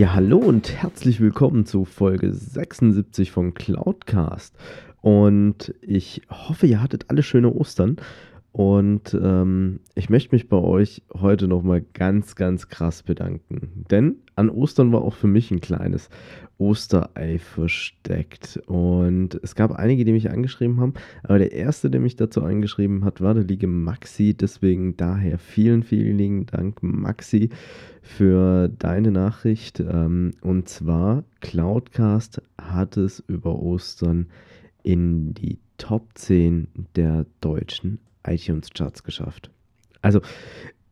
Ja, hallo und herzlich willkommen zu Folge 76 von Cloudcast. Und ich hoffe, ihr hattet alle schöne Ostern. Und ähm, ich möchte mich bei euch heute nochmal ganz, ganz krass bedanken. Denn an Ostern war auch für mich ein kleines Osterei versteckt. Und es gab einige, die mich angeschrieben haben. Aber der erste, der mich dazu angeschrieben hat, war der liebe Maxi. Deswegen daher vielen, vielen Dank, Maxi, für deine Nachricht. Ähm, und zwar, Cloudcast hat es über Ostern in die Top 10 der deutschen iTunes-Charts geschafft. Also,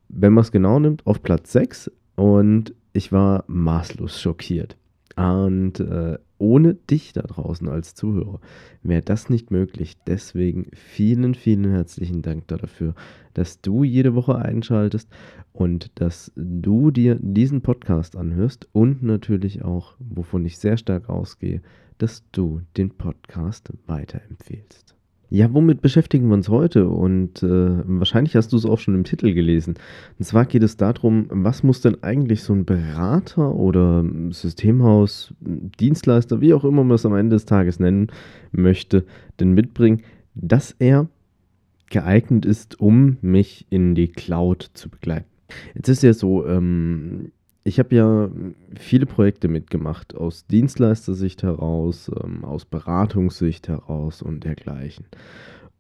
wenn man es genau nimmt, auf Platz 6 und ich war maßlos schockiert. Und äh, ohne dich da draußen als Zuhörer wäre das nicht möglich. Deswegen vielen, vielen herzlichen Dank dafür, dass du jede Woche einschaltest und dass du dir diesen Podcast anhörst und natürlich auch, wovon ich sehr stark ausgehe, dass du den Podcast weiterempfehlst. Ja, womit beschäftigen wir uns heute? Und äh, wahrscheinlich hast du es auch schon im Titel gelesen. Und zwar geht es darum, was muss denn eigentlich so ein Berater oder Systemhaus, Dienstleister, wie auch immer man es am Ende des Tages nennen möchte, denn mitbringen, dass er geeignet ist, um mich in die Cloud zu begleiten. Jetzt ist ja so, ähm, ich habe ja viele Projekte mitgemacht, aus Dienstleistersicht heraus, ähm, aus Beratungssicht heraus und dergleichen.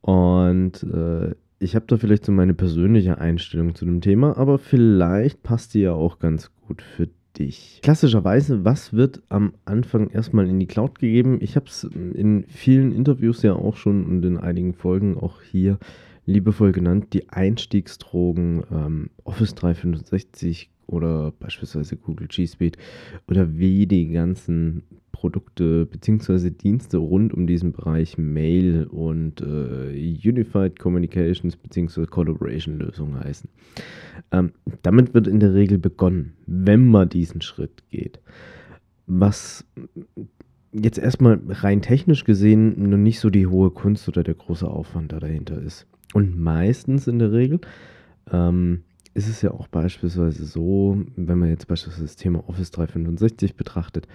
Und äh, ich habe da vielleicht so meine persönliche Einstellung zu dem Thema, aber vielleicht passt die ja auch ganz gut für dich. Klassischerweise, was wird am Anfang erstmal in die Cloud gegeben? Ich habe es in vielen Interviews ja auch schon und in einigen Folgen auch hier liebevoll genannt, die Einstiegsdrogen ähm, Office 365 oder beispielsweise Google G Suite oder wie die ganzen Produkte bzw. Dienste rund um diesen Bereich Mail und äh, Unified Communications bzw. Collaboration Lösungen heißen. Ähm, damit wird in der Regel begonnen, wenn man diesen Schritt geht. Was jetzt erstmal rein technisch gesehen noch nicht so die hohe Kunst oder der große Aufwand da dahinter ist. Und meistens in der Regel ähm, ist es ja auch beispielsweise so, wenn man jetzt beispielsweise das Thema Office 365 betrachtet,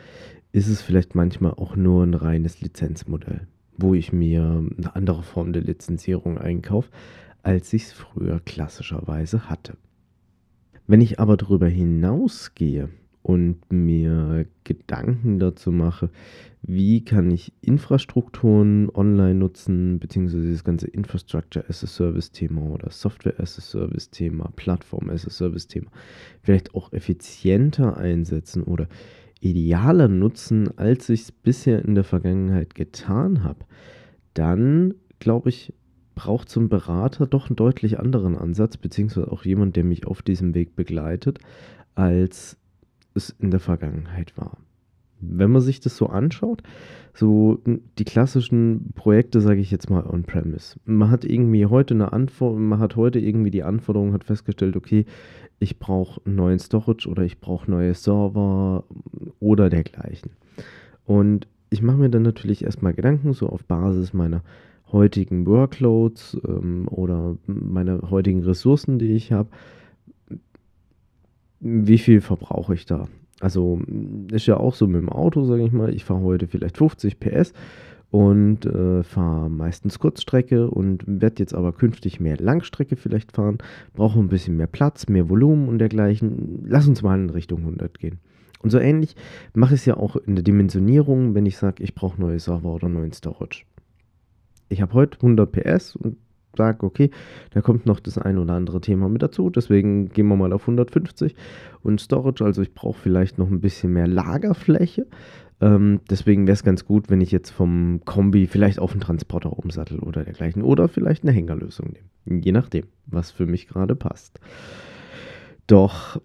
ist es vielleicht manchmal auch nur ein reines Lizenzmodell, wo ich mir eine andere Form der Lizenzierung einkaufe, als ich es früher klassischerweise hatte. Wenn ich aber darüber hinausgehe und mir Gedanken dazu mache, wie kann ich Infrastrukturen online nutzen, beziehungsweise das ganze Infrastructure as a Service Thema oder Software as a Service Thema, Plattform as a Service Thema, vielleicht auch effizienter einsetzen oder idealer nutzen, als ich es bisher in der Vergangenheit getan habe, dann glaube ich, braucht ein Berater doch einen deutlich anderen Ansatz, beziehungsweise auch jemand, der mich auf diesem Weg begleitet, als es in der Vergangenheit war. Wenn man sich das so anschaut, so die klassischen Projekte, sage ich jetzt mal on-premise. Man hat irgendwie heute eine Anforderung, man hat heute irgendwie die Anforderung, hat festgestellt, okay, ich brauche neuen Storage oder ich brauche neue Server oder dergleichen. Und ich mache mir dann natürlich erstmal Gedanken, so auf Basis meiner heutigen Workloads ähm, oder meiner heutigen Ressourcen, die ich habe wie viel verbrauche ich da? Also ist ja auch so mit dem Auto, sage ich mal. Ich fahre heute vielleicht 50 PS und äh, fahre meistens Kurzstrecke und werde jetzt aber künftig mehr Langstrecke vielleicht fahren. Brauche ein bisschen mehr Platz, mehr Volumen und dergleichen. Lass uns mal in Richtung 100 gehen. Und so ähnlich mache ich es ja auch in der Dimensionierung, wenn ich sage, ich brauche neue Server oder neuen Storage. Ich habe heute 100 PS und sage, okay, da kommt noch das ein oder andere Thema mit dazu, deswegen gehen wir mal auf 150 und Storage, also ich brauche vielleicht noch ein bisschen mehr Lagerfläche, Ähm, deswegen wäre es ganz gut, wenn ich jetzt vom Kombi vielleicht auf einen Transporter umsattel oder dergleichen. Oder vielleicht eine Hängerlösung nehme. Je nachdem, was für mich gerade passt. Doch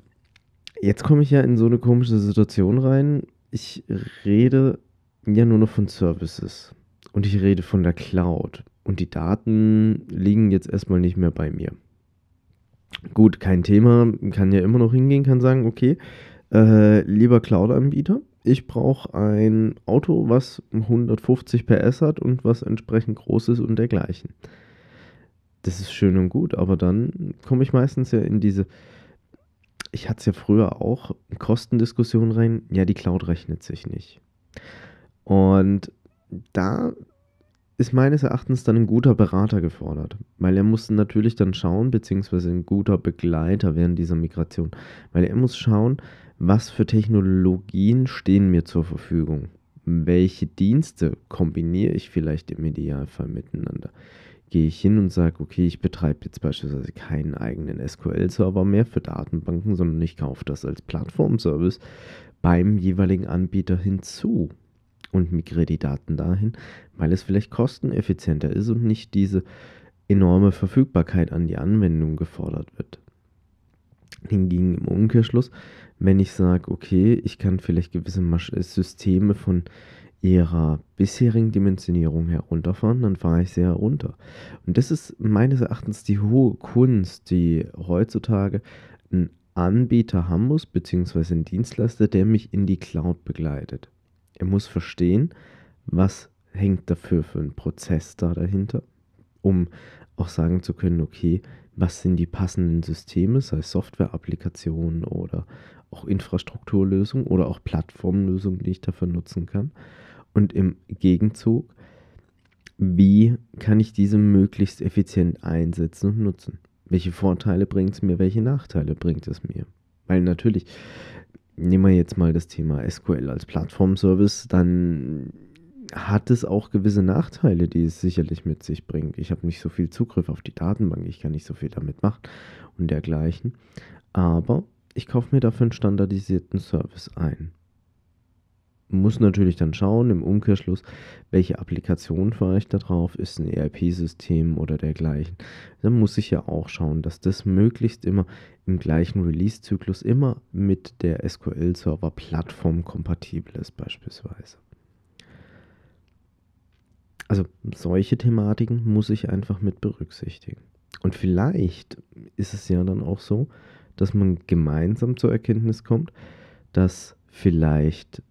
jetzt komme ich ja in so eine komische Situation rein. Ich rede ja nur noch von Services. Und ich rede von der Cloud. Und die Daten liegen jetzt erstmal nicht mehr bei mir. Gut, kein Thema. Kann ja immer noch hingehen, kann sagen, okay, äh, lieber Cloud-Anbieter, ich brauche ein Auto, was 150 PS hat und was entsprechend groß ist und dergleichen. Das ist schön und gut, aber dann komme ich meistens ja in diese, ich hatte es ja früher auch, Kostendiskussion rein, ja, die Cloud rechnet sich nicht. Und da ist meines Erachtens dann ein guter Berater gefordert, weil er muss natürlich dann schauen, beziehungsweise ein guter Begleiter während dieser Migration, weil er muss schauen, was für Technologien stehen mir zur Verfügung? Welche Dienste kombiniere ich vielleicht im Idealfall miteinander? Gehe ich hin und sage, okay, ich betreibe jetzt beispielsweise keinen eigenen SQL-Server mehr für Datenbanken, sondern ich kaufe das als Plattformservice beim jeweiligen Anbieter hinzu und migriere die Daten dahin, weil es vielleicht kosteneffizienter ist und nicht diese enorme Verfügbarkeit an die Anwendung gefordert wird. Hingegen im Umkehrschluss wenn ich sage, okay, ich kann vielleicht gewisse Masch Systeme von ihrer bisherigen Dimensionierung herunterfahren, dann fahre ich sie herunter. Und das ist meines Erachtens die hohe Kunst, die heutzutage ein Anbieter haben muss, beziehungsweise ein Dienstleister, der mich in die Cloud begleitet. Er muss verstehen, was hängt dafür für ein Prozess da dahinter, um auch sagen zu können, okay, was sind die passenden Systeme, sei es Software-Applikationen oder auch Infrastrukturlösungen oder auch Plattformlösungen, die ich dafür nutzen kann. Und im Gegenzug, wie kann ich diese möglichst effizient einsetzen und nutzen? Welche Vorteile bringt es mir, welche Nachteile bringt es mir? Weil natürlich, nehmen wir jetzt mal das Thema SQL als Plattformservice, dann hat es auch gewisse Nachteile, die es sicherlich mit sich bringt. Ich habe nicht so viel Zugriff auf die Datenbank, ich kann nicht so viel damit machen und dergleichen. Aber ich kaufe mir dafür einen standardisierten Service ein. Muss natürlich dann schauen, im Umkehrschluss, welche Applikation fahre ich da drauf, ist ein ERP-System oder dergleichen. Dann muss ich ja auch schauen, dass das möglichst immer im gleichen Release-Zyklus immer mit der SQL-Server-Plattform kompatibel ist beispielsweise. Also solche Thematiken muss ich einfach mit berücksichtigen. Und vielleicht ist es ja dann auch so, dass man gemeinsam zur Erkenntnis kommt, dass vielleicht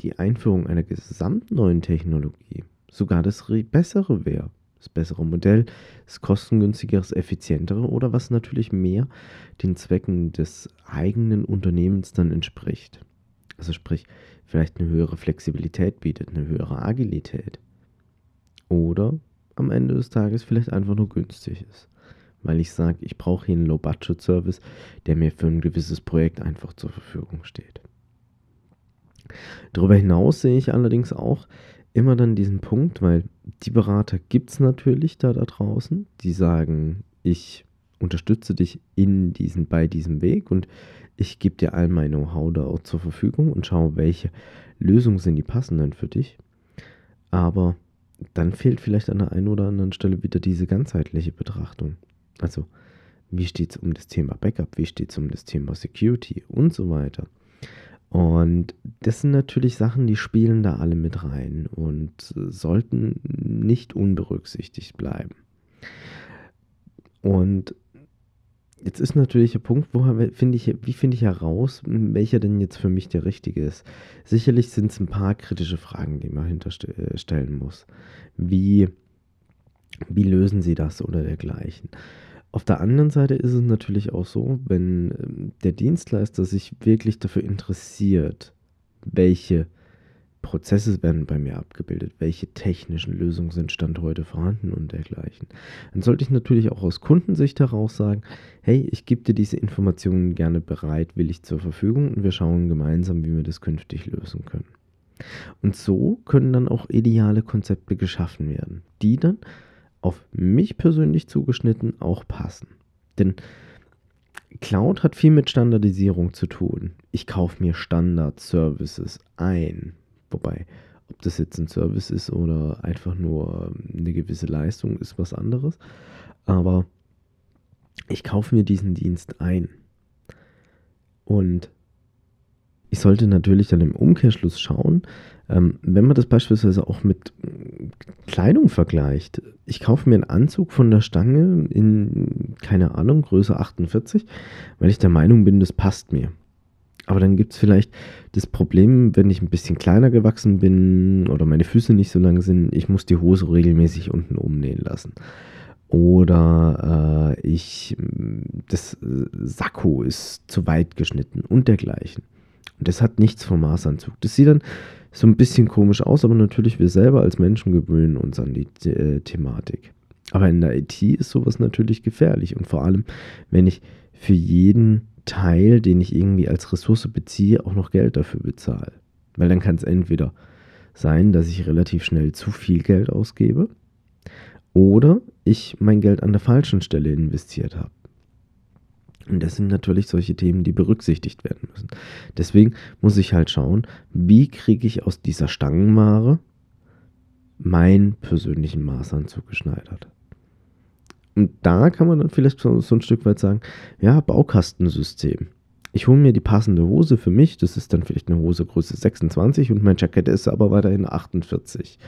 die Einführung einer gesamt neuen Technologie sogar das bessere wäre. Das bessere Modell, das kostengünstigere, das effizientere oder was natürlich mehr den Zwecken des eigenen Unternehmens dann entspricht. Also sprich, vielleicht eine höhere Flexibilität bietet, eine höhere Agilität. Oder am Ende des Tages vielleicht einfach nur günstig ist weil ich sage, ich brauche hier einen Low-Budget-Service, der mir für ein gewisses Projekt einfach zur Verfügung steht. Darüber hinaus sehe ich allerdings auch immer dann diesen Punkt, weil die Berater gibt es natürlich da, da draußen, die sagen, ich unterstütze dich in diesen, bei diesem Weg und ich gebe dir all mein Know-how da auch zur Verfügung und schaue, welche Lösungen sind die passenden für dich. Aber dann fehlt vielleicht an der einen oder anderen Stelle wieder diese ganzheitliche Betrachtung. Also, wie steht es um das Thema Backup, wie steht es um das Thema Security und so weiter. Und das sind natürlich Sachen, die spielen da alle mit rein und sollten nicht unberücksichtigt bleiben. Und jetzt ist natürlich der Punkt, wo finde ich, wie finde ich heraus, welcher denn jetzt für mich der richtige ist. Sicherlich sind es ein paar kritische Fragen, die man hinterstellen äh, muss. Wie, wie lösen Sie das oder dergleichen? Auf der anderen Seite ist es natürlich auch so, wenn ähm, der Dienstleister sich wirklich dafür interessiert, welche Prozesse werden bei mir abgebildet, welche technischen Lösungen sind Stand heute vorhanden und dergleichen. Dann sollte ich natürlich auch aus Kundensicht heraus sagen, hey, ich gebe dir diese Informationen gerne bereitwillig zur Verfügung und wir schauen gemeinsam, wie wir das künftig lösen können. Und so können dann auch ideale Konzepte geschaffen werden, die dann auf mich persönlich zugeschnitten auch passen. Denn Cloud hat viel mit Standardisierung zu tun. Ich kaufe mir Standard-Services ein, Wobei, ob das jetzt ein Service ist oder einfach nur eine gewisse Leistung, ist was anderes. Aber ich kaufe mir diesen Dienst ein. Und ich sollte natürlich dann im Umkehrschluss schauen, ähm, wenn man das beispielsweise auch mit Kleidung vergleicht. Ich kaufe mir einen Anzug von der Stange in, keine Ahnung, Größe 48, weil ich der Meinung bin, das passt mir. Aber dann gibt es vielleicht das Problem, wenn ich ein bisschen kleiner gewachsen bin oder meine Füße nicht so lang sind, ich muss die Hose regelmäßig unten umnähen lassen. Oder äh, ich, das Sakko ist zu weit geschnitten und dergleichen. Und das hat nichts vom Maßanzug. Das sieht dann so ein bisschen komisch aus, aber natürlich wir selber als Menschen gewöhnen uns an die äh, Thematik. Aber in der IT ist sowas natürlich gefährlich und vor allem, wenn ich für jeden Teil, den ich irgendwie als Ressource beziehe, auch noch Geld dafür bezahle. Weil dann kann es entweder sein, dass ich relativ schnell zu viel Geld ausgebe oder ich mein Geld an der falschen Stelle investiert habe. Und das sind natürlich solche Themen, die berücksichtigt werden müssen. Deswegen muss ich halt schauen, wie kriege ich aus dieser Stangenmare meinen persönlichen Maßanzug geschneidert. Und da kann man dann vielleicht so, so ein Stück weit sagen, ja, Baukastensystem. Ich hole mir die passende Hose für mich, das ist dann vielleicht eine Hose Größe 26 und mein Jacket ist aber weiterhin 48.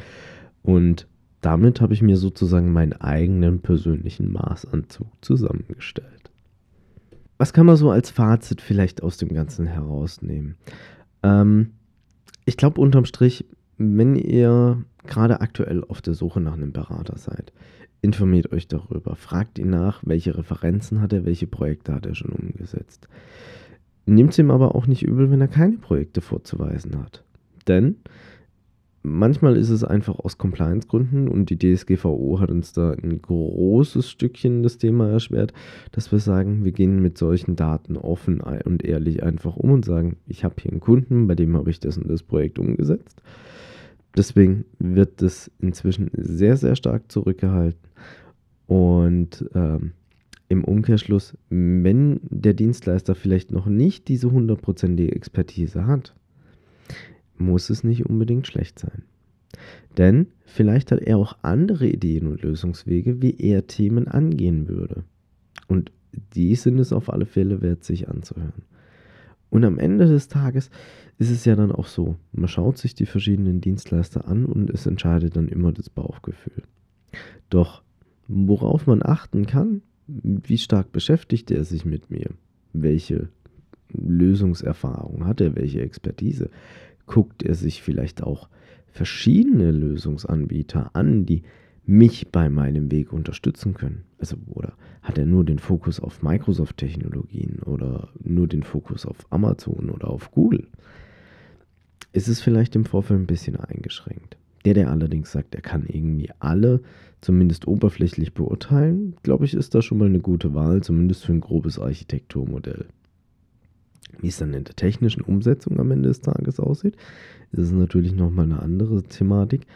Und damit habe ich mir sozusagen meinen eigenen persönlichen Maßanzug zusammengestellt. Was kann man so als Fazit vielleicht aus dem Ganzen herausnehmen? Ähm, ich glaube unterm Strich, wenn ihr gerade aktuell auf der Suche nach einem Berater seid, informiert euch darüber, fragt ihn nach, welche Referenzen hat er, welche Projekte hat er schon umgesetzt. Nehmt es ihm aber auch nicht übel, wenn er keine Projekte vorzuweisen hat. Denn manchmal ist es einfach aus Compliance-Gründen und die DSGVO hat uns da ein großes Stückchen das Thema erschwert, dass wir sagen, wir gehen mit solchen Daten offen und ehrlich einfach um und sagen, ich habe hier einen Kunden, bei dem habe ich das und das Projekt umgesetzt. Deswegen wird das inzwischen sehr, sehr stark zurückgehalten. Und ähm, im Umkehrschluss, wenn der Dienstleister vielleicht noch nicht diese hundertprozentige Expertise hat, muss es nicht unbedingt schlecht sein. Denn vielleicht hat er auch andere Ideen und Lösungswege, wie er Themen angehen würde. Und die sind es auf alle Fälle wert, sich anzuhören. Und am Ende des Tages ist es ja dann auch so, man schaut sich die verschiedenen Dienstleister an und es entscheidet dann immer das Bauchgefühl. Doch worauf man achten kann, wie stark beschäftigt er sich mit mir, welche Lösungserfahrung hat er, welche Expertise, guckt er sich vielleicht auch verschiedene Lösungsanbieter an, die mich bei meinem Weg unterstützen können. Also, oder hat er nur den Fokus auf Microsoft-Technologien oder nur den Fokus auf Amazon oder auf Google? Ist es vielleicht im Vorfeld ein bisschen eingeschränkt. Der, der allerdings sagt, er kann irgendwie alle zumindest oberflächlich beurteilen, glaube ich, ist da schon mal eine gute Wahl, zumindest für ein grobes Architekturmodell. Wie es dann in der technischen Umsetzung am Ende des Tages aussieht, ist natürlich nochmal eine andere Thematik.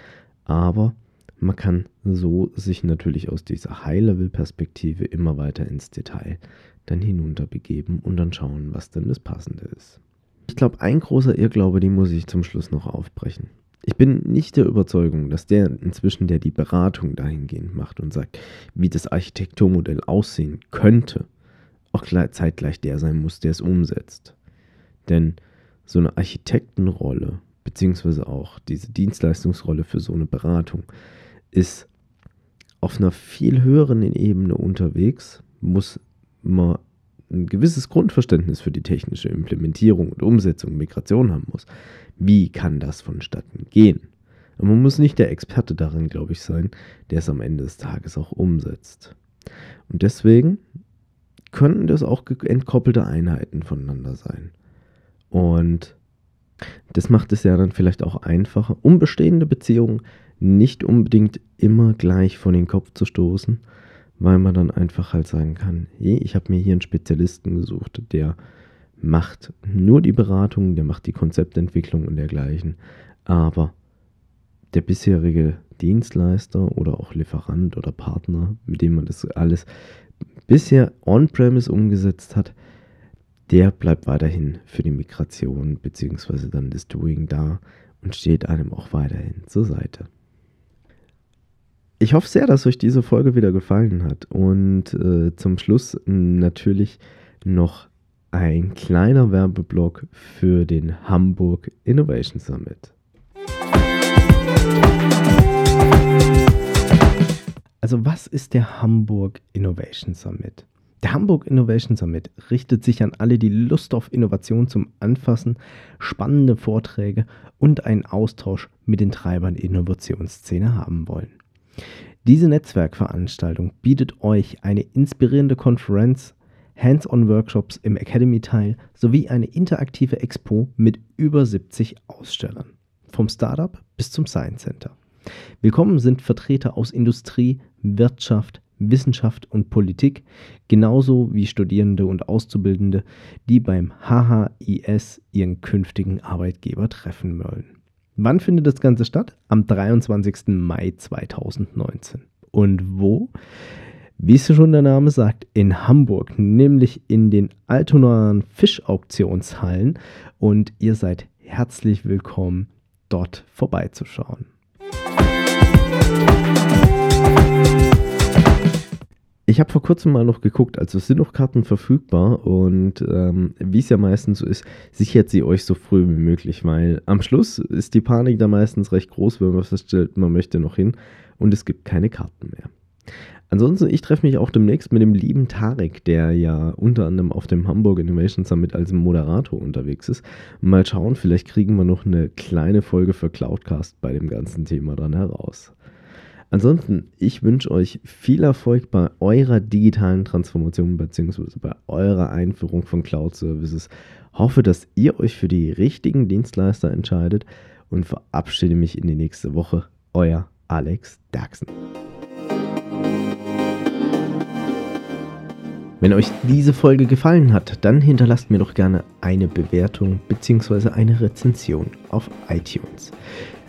Aber man kann so sich natürlich aus dieser High-Level-Perspektive immer weiter ins Detail dann hinunter begeben und dann schauen, was denn das Passende ist. Ich glaube, ein großer Irrglaube, den muss ich zum Schluss noch aufbrechen. Ich bin nicht der Überzeugung, dass der inzwischen, der die Beratung dahingehend macht und sagt, wie das Architekturmodell aussehen könnte, auch zeitgleich der sein muss, der es umsetzt. Denn so eine Architektenrolle, beziehungsweise auch diese Dienstleistungsrolle für so eine Beratung, ist auf einer viel höheren Ebene unterwegs, muss man ein gewisses Grundverständnis für die technische Implementierung und Umsetzung, Migration haben muss. Wie kann das vonstatten gehen? Und man muss nicht der Experte darin, glaube ich, sein, der es am Ende des Tages auch umsetzt. Und deswegen können das auch entkoppelte Einheiten voneinander sein. Und das macht es ja dann vielleicht auch einfacher, um bestehende Beziehungen nicht unbedingt immer gleich vor den Kopf zu stoßen, weil man dann einfach halt sagen kann, hey, ich habe mir hier einen Spezialisten gesucht, der macht nur die Beratung, der macht die Konzeptentwicklung und dergleichen, aber der bisherige Dienstleister oder auch Lieferant oder Partner, mit dem man das alles bisher on-premise umgesetzt hat, der bleibt weiterhin für die Migration bzw. dann das Doing da und steht einem auch weiterhin zur Seite. Ich hoffe sehr, dass euch diese Folge wieder gefallen hat und äh, zum Schluss natürlich noch ein kleiner Werbeblock für den Hamburg Innovation Summit. Also was ist der Hamburg Innovation Summit? Der Hamburg Innovation Summit richtet sich an alle, die Lust auf Innovation zum Anfassen, spannende Vorträge und einen Austausch mit den Treibern der Innovationsszene haben wollen. Diese Netzwerkveranstaltung bietet euch eine inspirierende Konferenz, Hands-on-Workshops im Academy-Teil sowie eine interaktive Expo mit über 70 Ausstellern. Vom Startup bis zum Science Center. Willkommen sind Vertreter aus Industrie, Wirtschaft, Wissenschaft und Politik, genauso wie Studierende und Auszubildende, die beim HHIS ihren künftigen Arbeitgeber treffen wollen. Wann findet das Ganze statt? Am 23. Mai 2019. Und wo? Wie es schon der Name sagt, in Hamburg, nämlich in den Altonaer Fischauktionshallen. Und ihr seid herzlich willkommen, dort vorbeizuschauen. Ich habe vor kurzem mal noch geguckt, also es sind noch Karten verfügbar und ähm, wie es ja meistens so ist, sichert sie euch so früh wie möglich, weil am Schluss ist die Panik da meistens recht groß, wenn man feststellt, man möchte noch hin und es gibt keine Karten mehr. Ansonsten, ich treffe mich auch demnächst mit dem lieben Tarek, der ja unter anderem auf dem Hamburg Innovation Summit als Moderator unterwegs ist. Mal schauen, vielleicht kriegen wir noch eine kleine Folge für Cloudcast bei dem ganzen Thema dann heraus. Ansonsten, ich wünsche euch viel Erfolg bei eurer digitalen Transformation bzw. bei eurer Einführung von Cloud Services. Hoffe, dass ihr euch für die richtigen Dienstleister entscheidet und verabschiede mich in die nächste Woche. Euer Alex Daxen. Wenn euch diese Folge gefallen hat, dann hinterlasst mir doch gerne eine Bewertung bzw. eine Rezension auf iTunes.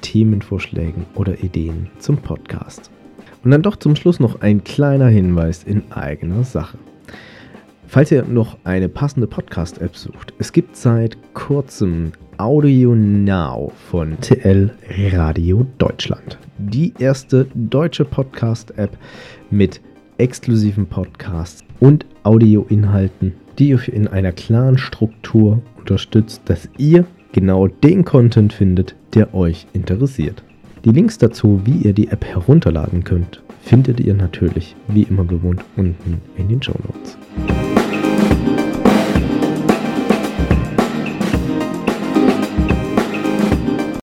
Themenvorschlägen oder Ideen zum Podcast. Und dann doch zum Schluss noch ein kleiner Hinweis in eigener Sache. Falls ihr noch eine passende Podcast-App sucht, es gibt seit kurzem Audio Now von TL Radio Deutschland. Die erste deutsche Podcast-App mit exklusiven Podcasts und Audioinhalten, die euch in einer klaren Struktur unterstützt, dass ihr genau den Content findet, der euch interessiert. Die Links dazu, wie ihr die App herunterladen könnt, findet ihr natürlich wie immer gewohnt unten in den Show Notes.